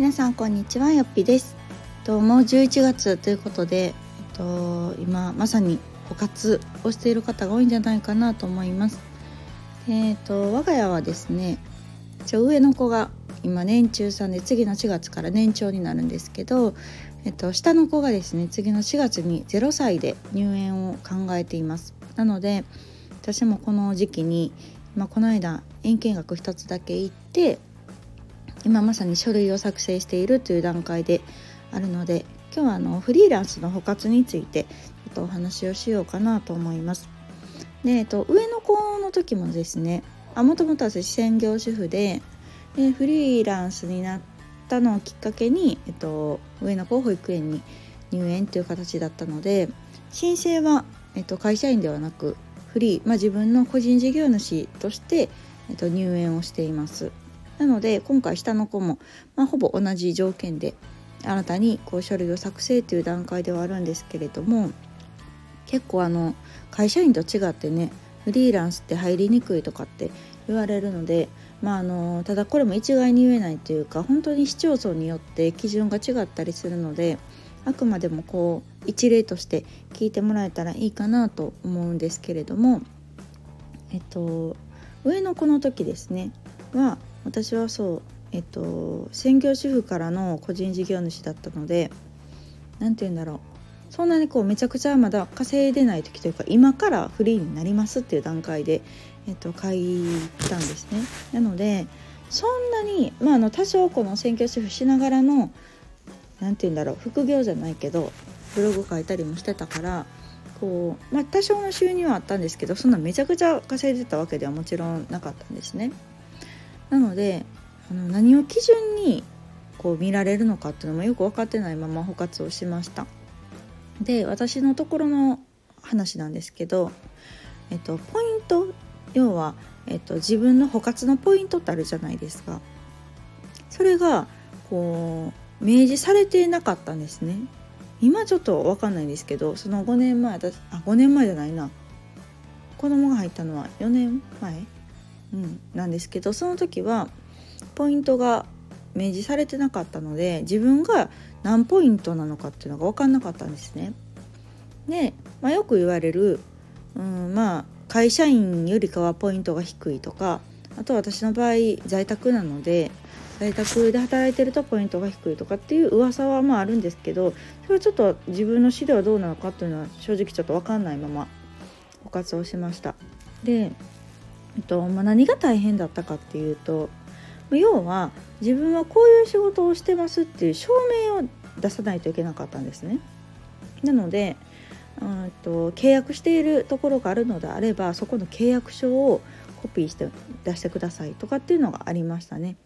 皆さんこんにちはよっぴです。ともう11月ということで、えっと、今まさに枯渇をしている方が多いんじゃないかなと思います。えっと我が家はですね一応上の子が今年中さんで次の4月から年長になるんですけど、えっと、下の子がですね次の4月に0歳で入園を考えています。なので私もこの時期に、まあ、この間園見学一つだけ行って今まさに書類を作成しているという段階であるので今日はあのフリーランスの補活についてちょっとお話をしようかなと思います。で、えっと、上の子の時もですねもともと私専業主婦ででフリーランスになったのをきっかけに、えっと、上の子を保育園に入園という形だったので申請は、えっと、会社員ではなくフリー、まあ、自分の個人事業主として、えっと、入園をしています。なので今回下の子も、まあ、ほぼ同じ条件で新たにこう書類を作成という段階ではあるんですけれども結構あの会社員と違ってねフリーランスって入りにくいとかって言われるので、まあ、あのただこれも一概に言えないというか本当に市町村によって基準が違ったりするのであくまでもこう一例として聞いてもらえたらいいかなと思うんですけれどもえっと上の子の時ですねは私はそうえっと専業主婦からの個人事業主だったので何て言うんだろうそんなにこうめちゃくちゃまだ稼いでない時というか今からフリーになりますっていう段階で、えっと、書いたんですね。なのでそんなに、まあ、あの多少この専業主婦しながらの何て言うんだろう副業じゃないけどブログ書いたりもしてたからこう、まあ、多少の収入はあったんですけどそんなめちゃくちゃ稼いでたわけではもちろんなかったんですね。なのであの何を基準にこう見られるのかっていうのもよく分かってないまま補活をしました。で私のところの話なんですけど、えっと、ポイント要は、えっと、自分の補活のポイントってあるじゃないですか。それがこう明示されてなかったんですね。今ちょっと分かんないんですけどその5年前私あ5年前じゃないな。子供が入ったのは4年前うん、なんですけどその時はポイントが明示されてなかったので自分が何ポイントなのかっていうのが分かんなかったんですね。で、まあ、よく言われる、うん、まあ会社員よりかはポイントが低いとかあと私の場合在宅なので在宅で働いてるとポイントが低いとかっていう噂はまああるんですけどそれはちょっと自分の死ではどうなのかっていうのは正直ちょっと分かんないまま補活をしました。でえっとまあ、何が大変だったかっていうと要は自分はこういう仕事をしてますっていう証明を出さないといけなかったんですね。なのでうんと契約しているところがあるのであればそこの契約書をコピーして出してくださいとかっていうのがありましたね。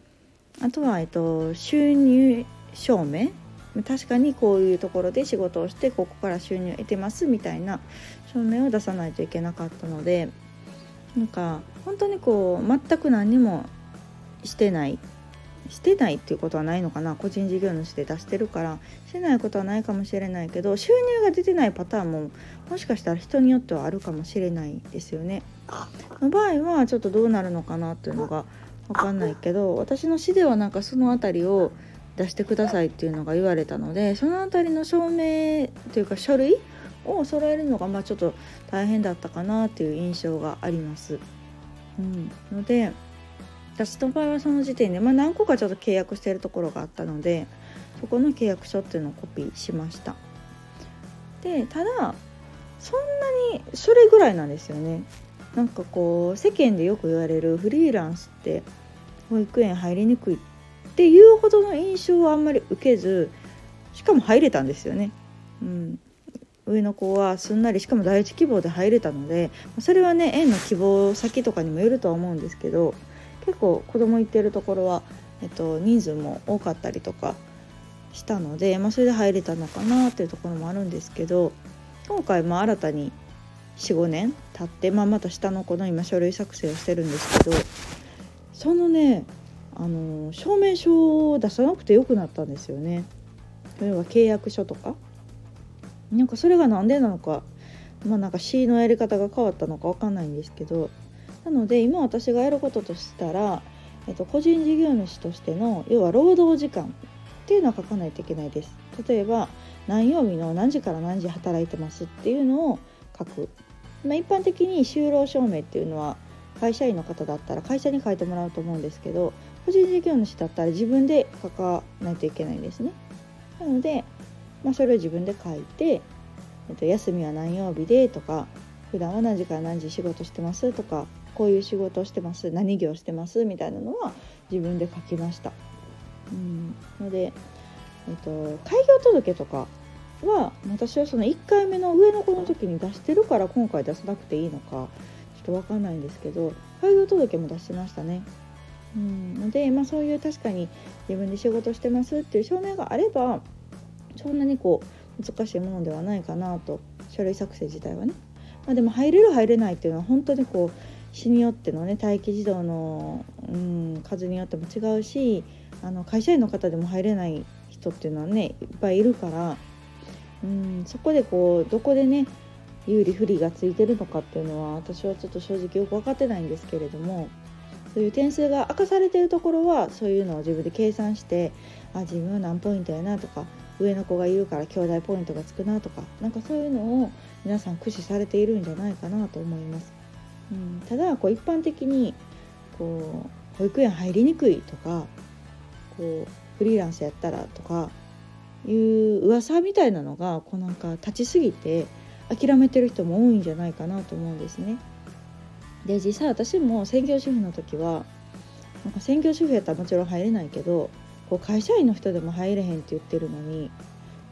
あとは、えっと、収入証明確かにこういうところで仕事をしてここから収入を得てますみたいな証明を出さないといけなかったのでなんか本当にこう全く何にもしてないしてないっていうことはないのかな個人事業主で出してるからしてないことはないかもしれないけど収入が出てないパターンももしかしたら人によってはあるかもしれないですよね。の場合はちょっとどうなるのかなっていうのが分かんないけど私の市ではなんかその辺りを出してくださいっていうのが言われたのでその辺りの証明というか書類を揃えるのがまあちょっと大変だったかなっていう印象があります。うん、ので私の場合はその時点で、まあ、何個かちょっと契約してるところがあったのでそこの契約書っていうのをコピーしました。でただそんなにそれぐらいなんですよね。なんかこう世間でよく言われるフリーランスって保育園入りにくいっていうほどの印象はあんまり受けずしかも入れたんですよね。うん、上の子はすんなりしかも第一希望で入れたのでそれはね園の希望先とかにもよるとは思うんですけど結構子供行ってるところは、えっと、人数も多かったりとかしたので、まあ、それで入れたのかなっていうところもあるんですけど今回も新たに45年経って、まあ、また下の子の今書類作成をしてるんですけどそのねあの証明書を出さなくてよくなったんですよね。例えば契約書とかなんかそれが何でなのかまあなんか C のやり方が変わったのか分かんないんですけどなので今私がやることとしたら、えっと、個人事業主としての要は労働時間っていうのは書かないといけないです。例えば何曜日の何時から何時働いてますっていうのを書く、まあ、一般的に就労証明っていうのは会社員の方だったら会社に書いてもらうと思うんですけど個人事業主だったら自分で書かないといけないんですね。なので、まあ、それを自分で書いて、えっと、休みは何曜日でとか普段は何時から何時仕事してますとかこういう仕事をしてます何業してますみたいなのは自分で書きました。うん、ので、えっと、開業届とかは私はその1回目の上の子の時に出してるから今回出さなくていいのかちょっと分かんないんですけど開業届も出してましたね。うん、ので、まあ、そういう確かに自分で仕事してますっていう証明があればそんなにこう難しいものではないかなと書類作成自体はね。まあ、でも入れる入れないっていうのは本当にこう市によってのね待機児童の、うん、数によっても違うしあの会社員の方でも入れない人っていうのはねいっぱいいるから、うん、そこでこうどこでね有利不利がついてるのかっていうのは私はちょっと正直よく分かってないんですけれどもそういう点数が明かされてるところはそういうのを自分で計算してあ自分は何ポイントやなとか上の子がいるから兄弟ポイントがつくなとかなんかそういうのを皆さん駆使されているんじゃないかなと思います。うん、ただこう一般的にこう保育園入りにくいとかこうフリーランスやったらとかいう噂みたいなのがこうなんか立ちすぎて諦めてる人も多いんじゃないかなと思うんですね。で実際私も専業主婦の時はなんか専業主婦やったらもちろん入れないけどこう会社員の人でも入れへんって言ってるのに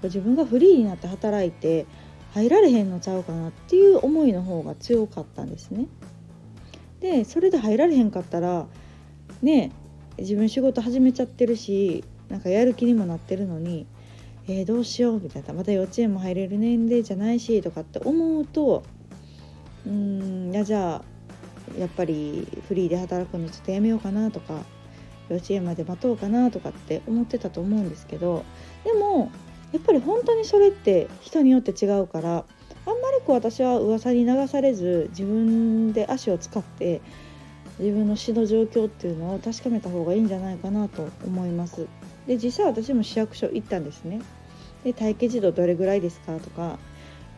自分がフリーになって働いて入られへんのちゃうかなっていう思いの方が強かったんですね。でそれで入られへんかったらね自分仕事始めちゃってるしなんかやる気にもなってるのに、えー、どうしようみたいなまた幼稚園も入れる年齢じゃないしとかって思うとうんいやじゃあやっぱりフリーで働くのちょっとやめようかなとか幼稚園まで待とうかなとかって思ってたと思うんですけどでもやっぱり本当にそれって人によって違うからあんまりこう私は噂に流されず自分で足を使って自分の死の状況っていうのを確かめた方がいいんじゃないかなと思います。で実際私も市役所行ったんですね。で待機児童どれぐらいですかとか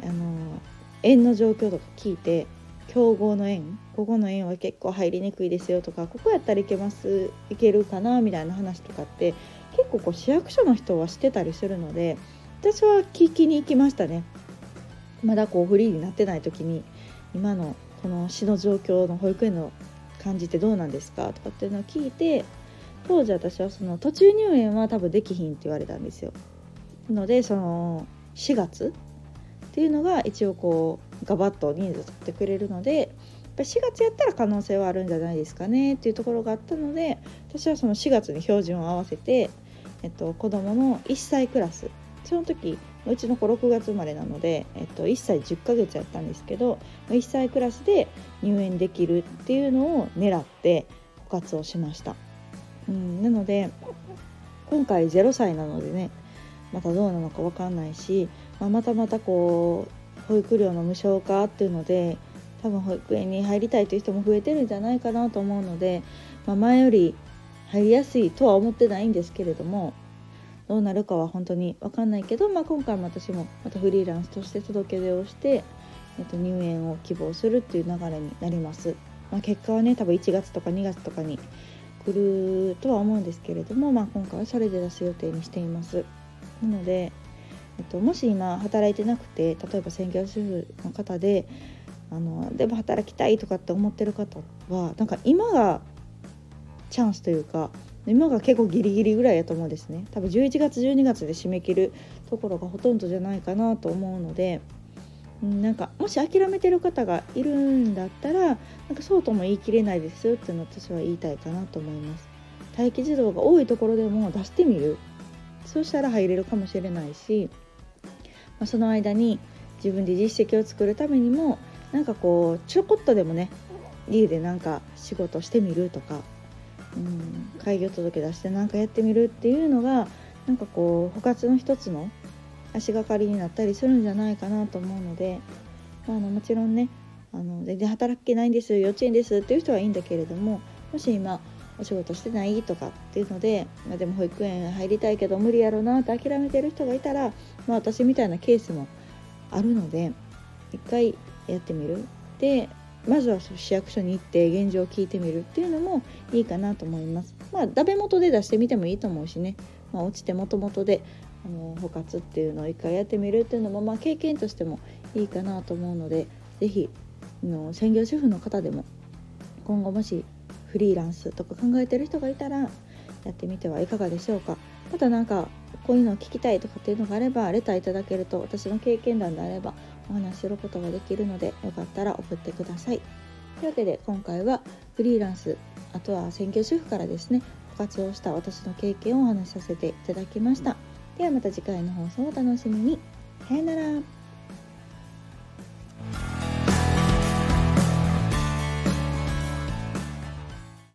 あの園の状況とか聞いて競合の園ここの園は結構入りにくいですよとかここやったらいけますいけるかなみたいな話とかって結構こう市役所の人はしてたりするので私は聞きに行きましたね。まだこうフリーになってない時に今のこの市の状況の保育園の感じってどうなんですかとかっていうのを聞いて当時私はその途中入園は多分できひんって言われたんですよ。なのでその4月っていうのが一応こうガバッと人数取ってくれるのでやっ4月やったら可能性はあるんじゃないですかねっていうところがあったので私はその4月に標準を合わせてえっと、子どもの1歳クラスその時うちの子6月生まれなので、えっと、1歳10ヶ月やったんですけど1歳クラスで入園できるっていうのを狙って枯渇をしました、うん、なので今回0歳なのでねまたどうなのか分かんないし、まあ、またまたこう保育料の無償化っていうので多分保育園に入りたいという人も増えてるんじゃないかなと思うので、まあ、前より入りやすいとは思ってないんですけれどもどうなるかは本当に分かんないけど、まあ、今回も私もまたフリーランスとして届け出をして、えっと、入園を希望するっていう流れになります。まあ、結果はね多分1月とか2月とかに来るとは思うんですけれども、まあ、今回はそれで出す予定にしています。なので、えっと、もし今働いてなくて例えば専業主婦の方であのでも働きたいとかって思ってる方はなんか今がチャンスというか今が結構ギリギリぐらいやと思うんですね。多分11月12月で締め切るところがほとんどじゃないかなと思うのでなんかもし諦めてる方がいるんだったらなんかそうとも言い切れないですよっていうの私は言いたいかなと思います。待機児童が多いところでも出してみる。そうしたら入れるかもしれないし、まあ、その間に自分で実績を作るためにもなんかこうちょこっとでもね家でなんか仕事してみるとかうん、開業届け出して何かやってみるっていうのがなんかこう補活の一つの足がかりになったりするんじゃないかなと思うので、まあ、あのもちろんねあの全然働けないんです幼稚園ですっていう人はいいんだけれどももし今お仕事してないとかっていうので、まあ、でも保育園入りたいけど無理やろなって諦めてる人がいたら、まあ、私みたいなケースもあるので一回やってみるでまずは市役所に行って現状を聞いてみるっていうのもいいかなと思います。まあ、ダメ元で出してみてもいいと思うしね、まあ、落ちてもともとであの補活っていうのを一回やってみるっていうのも、まあ、経験としてもいいかなと思うので是非専業主婦の方でも今後もしフリーランスとか考えてる人がいたらやってみてはいかがでしょうか。また何かこういうのを聞きたいとかっていうのがあればレターいただけると私の経験談であればお話しすることができるのでよかったら送ってください。というわけで今回はフリーランスあとは専業主婦からですね活用した私の経験をお話しさせていただきました。ではまた次回の放送をお楽しみに。さよなら。